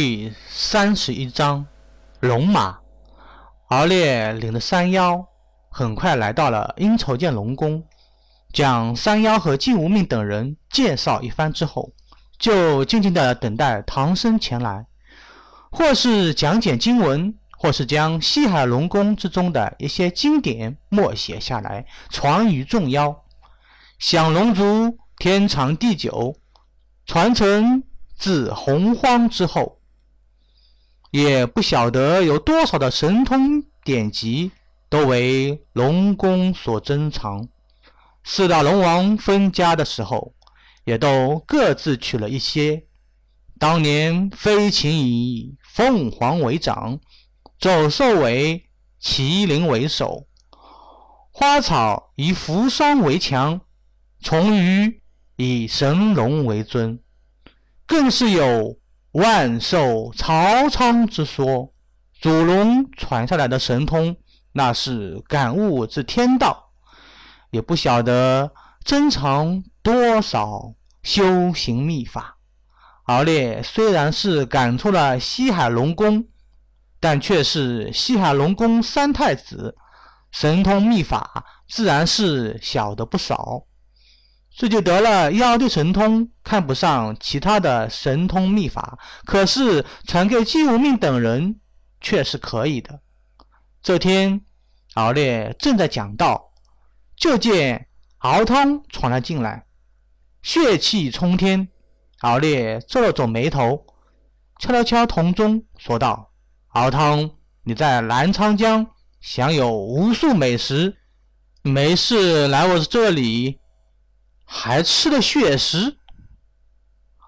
第三十一章，龙马。敖烈领着山妖，很快来到了阴愁剑龙宫，将山妖和季无命等人介绍一番之后，就静静的等待唐僧前来，或是讲解经文，或是将西海龙宫之中的一些经典默写下来，传于众妖。享龙族天长地久，传承自洪荒之后。也不晓得有多少的神通典籍都为龙宫所珍藏。四大龙王分家的时候，也都各自取了一些。当年飞禽以凤凰为长，走兽为麒麟为首，花草以扶桑为强，虫鱼以神龙为尊，更是有。万寿朝昌之说，祖龙传下来的神通，那是感悟之天道，也不晓得珍藏多少修行秘法。敖烈虽然是赶出了西海龙宫，但却是西海龙宫三太子，神通秘法自然是晓得不少。这就得了妖帝神通，看不上其他的神通秘法，可是传给姬无命等人却是可以的。这天，敖烈正在讲道，就见敖汤闯了进来，血气冲天。敖烈皱了皱眉头，敲了敲铜钟，说道：“敖汤，你在澜沧江享有无数美食，没事来我这里。”还吃了血食。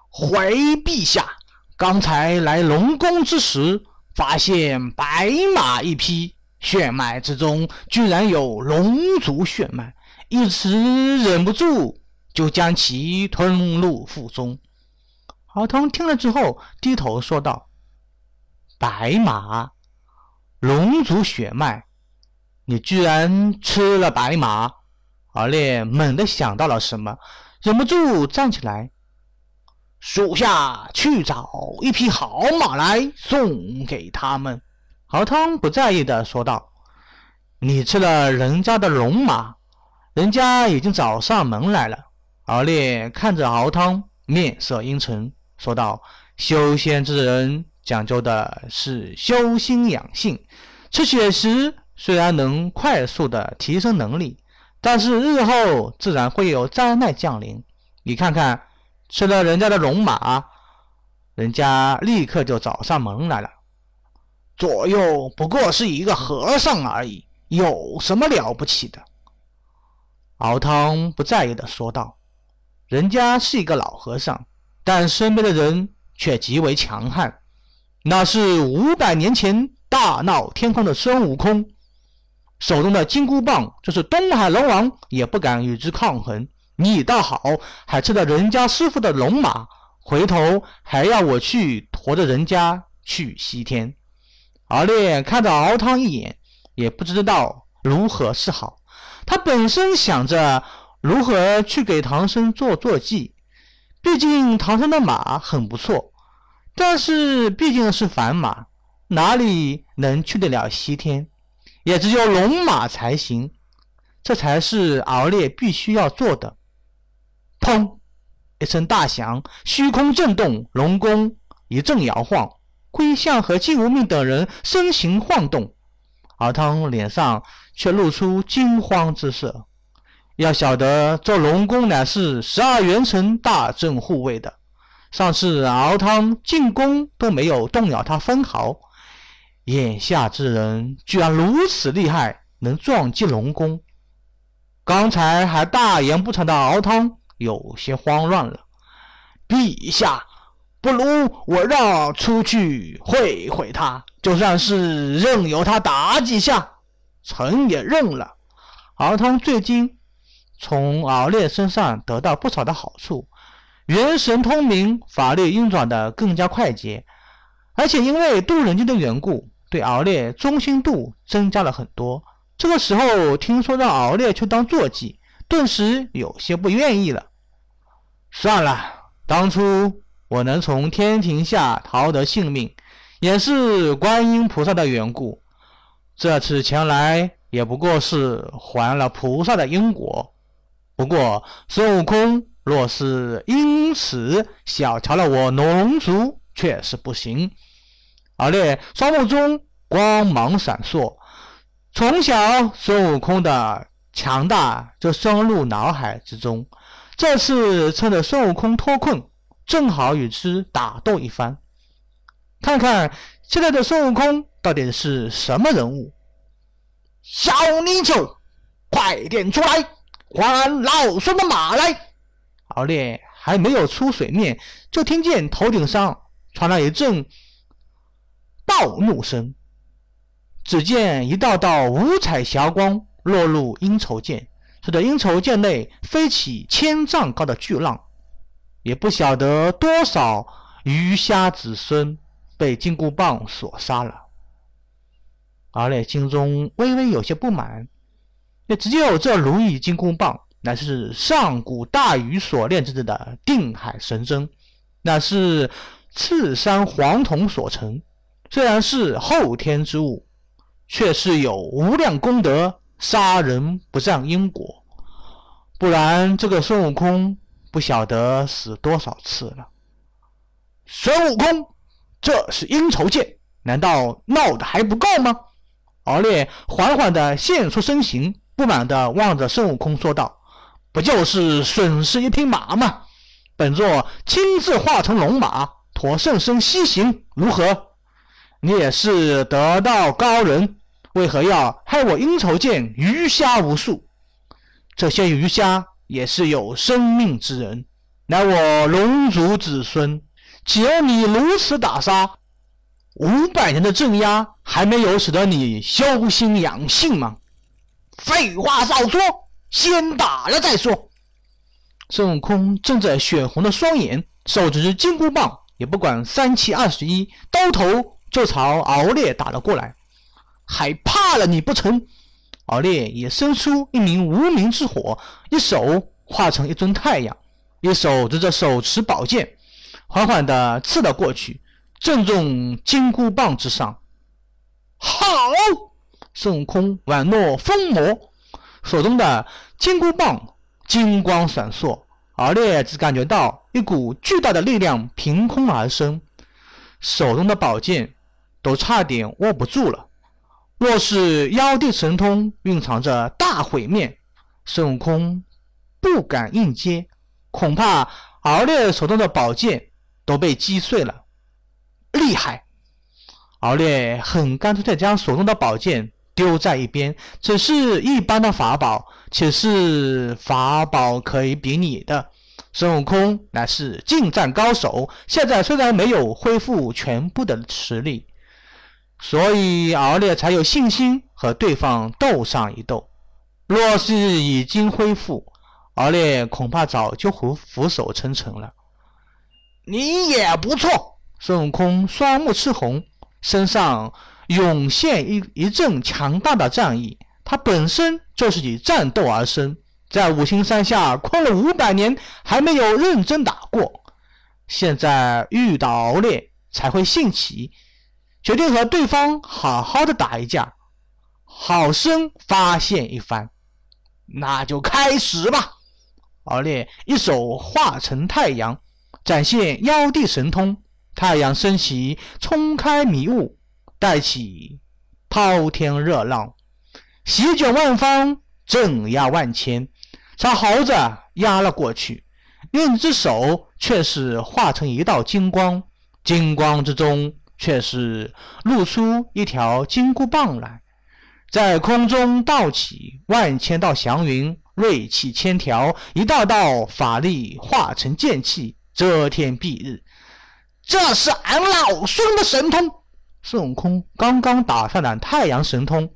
回陛下，刚才来龙宫之时，发现白马一匹，血脉之中居然有龙族血脉，一时忍不住就将其吞入腹中。敖通听了之后，低头说道：“白马，龙族血脉，你居然吃了白马？”敖烈猛地想到了什么，忍不住站起来：“属下去找一匹好马来送给他们。”敖汤不在意的说道：“你吃了人家的龙马，人家已经找上门来了。”敖烈看着敖汤，面色阴沉，说道：“修仙之人讲究的是修心养性，吃血食虽然能快速的提升能力。”但是日后自然会有灾难降临。你看看，吃了人家的龙马，人家立刻就找上门来了。左右不过是一个和尚而已，有什么了不起的？敖汤不在意的说道：“人家是一个老和尚，但身边的人却极为强悍，那是五百年前大闹天宫的孙悟空。”手中的金箍棒，就是东海龙王也不敢与之抗衡。你倒好，还吃了人家师傅的龙马，回头还要我去驮着人家去西天。敖烈看着敖汤一眼，也不知道如何是好。他本身想着如何去给唐僧做坐骑，毕竟唐僧的马很不错，但是毕竟是凡马，哪里能去得了西天？也只有龙马才行，这才是敖烈必须要做的。砰！一声大响，虚空震动，龙宫一阵摇晃，龟象和金无命等人身形晃动，敖汤脸上却露出惊慌之色。要晓得，这龙宫乃是十二元神大阵护卫的，上次敖汤进宫都没有动摇他分毫。眼下之人居然如此厉害，能撞击龙宫。刚才还大言不惭的敖汤有些慌乱了。陛下，不如我让出去会会他，就算是任由他打几下，臣也认了。敖汤最近从敖烈身上得到不少的好处，元神通明，法力运转的更加快捷，而且因为渡人机的缘故。对敖烈忠心度增加了很多。这个时候听说让敖烈去当坐骑，顿时有些不愿意了。算了，当初我能从天庭下逃得性命，也是观音菩萨的缘故。这次前来也不过是还了菩萨的因果。不过孙悟空若是因此小瞧了我龙族，却是不行。而烈双目中光芒闪烁，从小孙悟空的强大就深入脑海之中。这次趁着孙悟空脱困。正好与之打斗一番，看看现在的孙悟空到底是什么人物。小泥鳅，快点出来，还老孙的马来！敖烈还没有出水面，就听见头顶上传来一阵暴怒声。只见一道道五彩霞光落入阴愁涧，使得阴愁涧内飞起千丈高的巨浪。也不晓得多少鱼虾子孙被金箍棒所杀了，而烈心中微微有些不满。也只有这如意金箍棒，乃是上古大禹所炼制的定海神针，乃是赤山黄铜所成。虽然是后天之物，却是有无量功德，杀人不占因果。不然，这个孙悟空。不晓得死多少次了。孙悟空，这是阴愁剑，难道闹得还不够吗？敖烈缓缓地现出身形，不满地望着孙悟空说道：“不就是损失一匹马吗？本座亲自化成龙马，驮圣僧西行，如何？你也是得道高人，为何要害我应愁剑鱼虾无数？这些鱼虾……”也是有生命之人，乃我龙族子孙，岂有你如此打杀？五百年的镇压还没有使得你修心养性吗？废话少说，先打了再说。孙悟空睁着血红的双眼，手执金箍棒，也不管三七二十一，刀头就朝敖烈打了过来。还怕了你不成？敖烈也伸出一名无名之火，一手化成一尊太阳，一手执着手持宝剑，缓缓地刺了过去，正中金箍棒之上。好！孙悟空宛若疯魔，手中的金箍棒金光闪烁，敖烈只感觉到一股巨大的力量凭空而生，手中的宝剑都差点握不住了。若是妖帝神通蕴藏着大毁灭，孙悟空不敢硬接，恐怕敖烈手中的宝剑都被击碎了。厉害！敖烈很干脆地将手中的宝剑丢在一边，只是一般的法宝，且是法宝可以比拟的。孙悟空乃是近战高手，现在虽然没有恢复全部的实力。所以敖烈才有信心和对方斗上一斗。若是已经恢复，敖烈恐怕早就俯俯首称臣了。你也不错。孙悟空双目赤红，身上涌现一一阵强大的战意。他本身就是以战斗而生，在五行山下困了五百年，还没有认真打过。现在遇到敖烈，才会兴起。决定和对方好好的打一架，好生发现一番。那就开始吧！敖烈一手化成太阳，展现妖帝神通。太阳升起，冲开迷雾，带起滔天热浪，席卷万方，镇压万千，朝猴子压了过去。另一只手却是化成一道金光，金光之中。却是露出一条金箍棒来，在空中倒起万千道祥云，锐气千条，一道道法力化成剑气，遮天蔽日。这是俺老孙的神通。孙悟空刚刚打上了太阳神通，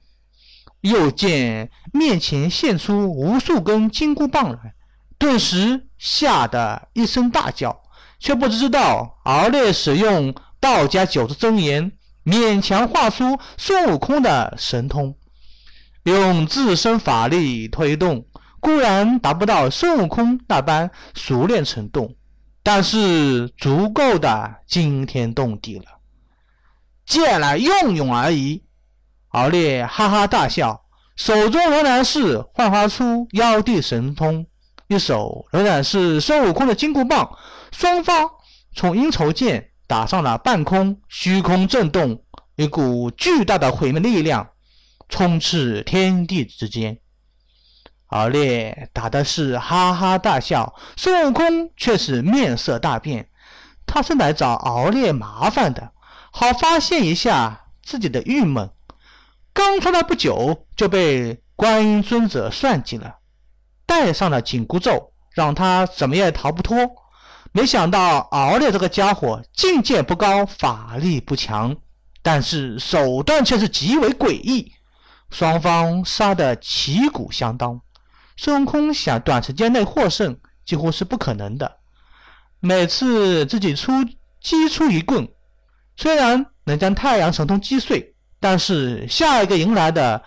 又见面前现出无数根金箍棒来，顿时吓得一声大叫，却不知道敖烈使用。道家九字真言，勉强画出孙悟空的神通，用自身法力推动，固然达不到孙悟空那般熟练程度，但是足够的惊天动地了。借来用用而已。敖烈哈哈大笑，手中仍然是焕发出妖帝神通，一手仍然是孙悟空的金箍棒。双方从阴愁剑打上了半空，虚空震动，一股巨大的毁灭力量充斥天地之间。敖烈打的是哈哈大笑，孙悟空却是面色大变。他是来找敖烈麻烦的，好发泄一下自己的郁闷。刚出来不久，就被观音尊者算计了，戴上了紧箍咒，让他怎么也逃不脱。没想到敖烈这个家伙境界不高，法力不强，但是手段却是极为诡异。双方杀得旗鼓相当，孙悟空想短时间内获胜几乎是不可能的。每次自己出击出一棍，虽然能将太阳神通击碎。但是下一个迎来的，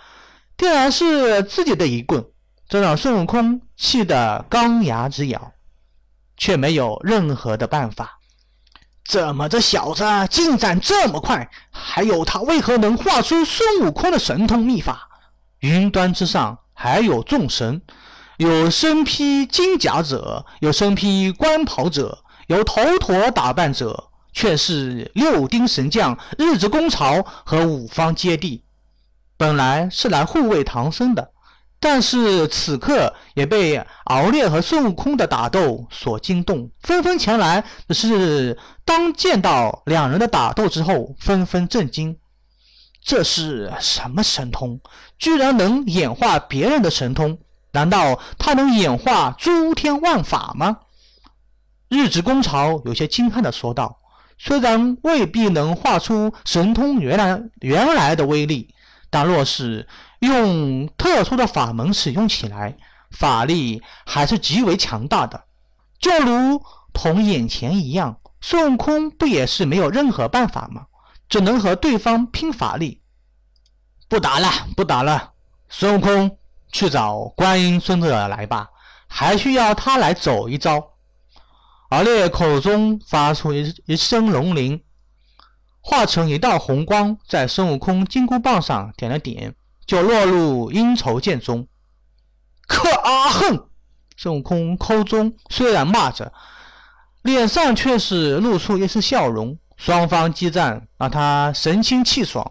定然是自己的一棍，这让孙悟空气得钢牙直咬，却没有任何的办法。怎么这小子进展这么快？还有他为何能画出孙悟空的神通秘法？云端之上还有众神，有身披金甲者，有身披官袍者，有头陀打扮者。却是六丁神将、日之功曹和五方揭谛，本来是来护卫唐僧的，但是此刻也被敖烈和孙悟空的打斗所惊动，纷纷前来。只是当见到两人的打斗之后，纷纷震惊：这是什么神通？居然能演化别人的神通？难道他能演化诸天万法吗？日之功曹有些惊叹地说道。虽然未必能画出神通原来原来的威力，但若是用特殊的法门使用起来，法力还是极为强大的。就如同眼前一样，孙悟空不也是没有任何办法吗？只能和对方拼法力。不打了，不打了，孙悟空去找观音孙子来吧，还需要他来走一遭。而烈口中发出一一声龙吟，化成一道红光，在孙悟空金箍棒上点了点，就落入阴愁剑中。可阿哼！孙悟空口中虽然骂着，脸上却是露出一丝笑容。双方激战，让他神清气爽，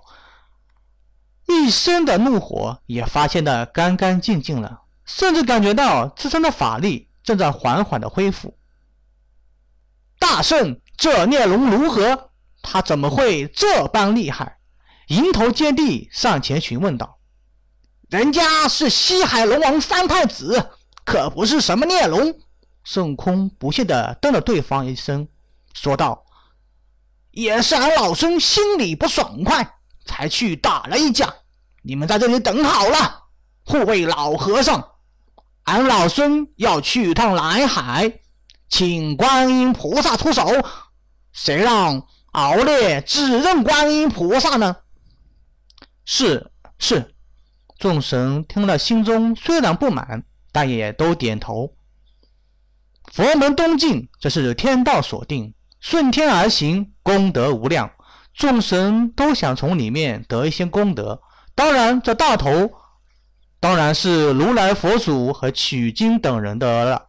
一身的怒火也发泄的干干净净了，甚至感觉到自身的法力正在缓缓的恢复。大圣，这孽龙如何？他怎么会这般厉害？迎头接地上前询问道：“人家是西海龙王三太子，可不是什么孽龙。”孙悟空不屑地瞪了对方一声，说道：“也是俺老孙心里不爽快，才去打了一架。你们在这里等好了，护卫老和尚。俺老孙要去趟南海。”请观音菩萨出手，谁让敖烈只认观音菩萨呢？是是，众神听了，心中虽然不满，但也都点头。佛门东进，这是天道所定，顺天而行，功德无量。众神都想从里面得一些功德，当然，这大头当然是如来佛祖和取经等人得了，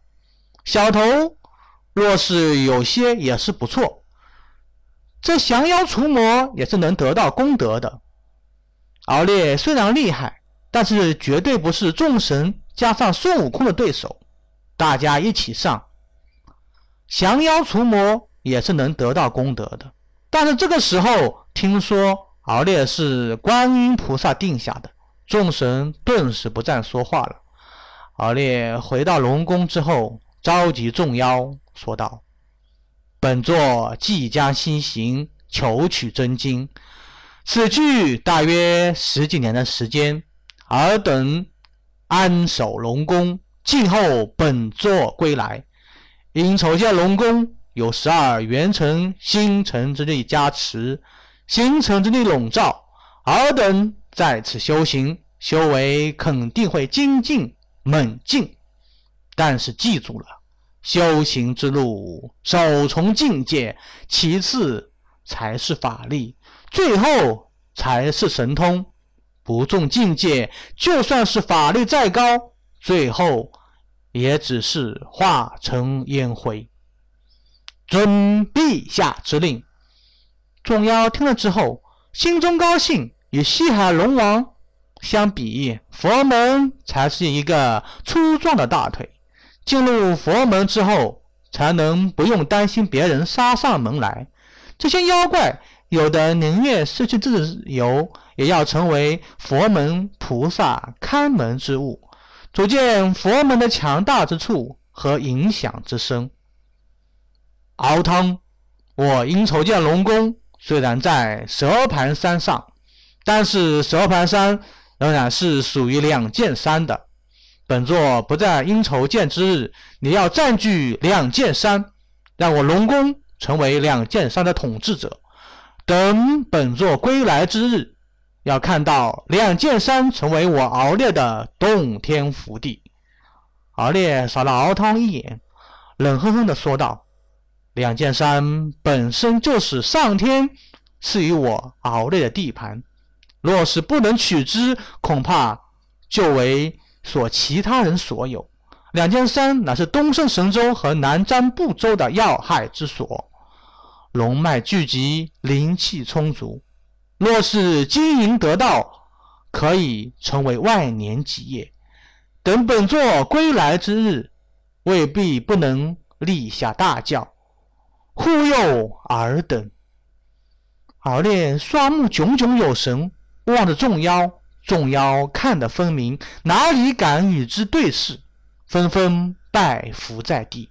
小头。若是有些也是不错，这降妖除魔也是能得到功德的。敖烈虽然厉害，但是绝对不是众神加上孙悟空的对手。大家一起上，降妖除魔也是能得到功德的。但是这个时候听说敖烈是观音菩萨定下的，众神顿时不再说话了。敖烈回到龙宫之后，召集众妖。说道：“本座即将西行，求取真经。此去大约十几年的时间，尔等安守龙宫，静候本座归来。因筹建龙宫有十二元辰星辰之力加持，星辰之力笼罩，尔等在此修行，修为肯定会精进猛进。但是记住了。”修行之路，首从境界，其次才是法力，最后才是神通。不重境界，就算是法力再高，最后也只是化成烟灰。遵陛下之令。众妖听了之后，心中高兴。与西海龙王相比，佛门才是一个粗壮的大腿。进入佛门之后，才能不用担心别人杀上门来。这些妖怪有的宁愿失去自由，也要成为佛门菩萨看门之物，足见佛门的强大之处和影响之深。敖汤，我阴筹剑龙宫虽然在蛇盘山上。但是蛇盘山仍然是属于两剑山的。本座不在阴筹剑之日，你要占据两剑山，让我龙宫成为两剑山的统治者。等本座归来之日，要看到两剑山成为我敖烈的洞天福地。敖烈扫了敖汤一眼，冷哼哼地说道：“两剑山本身就是上天赐予我敖烈的地盘。”若是不能取之，恐怕就为所其他人所有。两剑山乃是东胜神州和南瞻部洲的要害之所，龙脉聚集，灵气充足。若是经营得道，可以成为万年基业。等本座归来之日，未必不能立下大教，护佑尔等。敖烈双目炯炯有神。望着众妖，众妖看得分明，哪里敢与之对视，纷纷拜伏在地。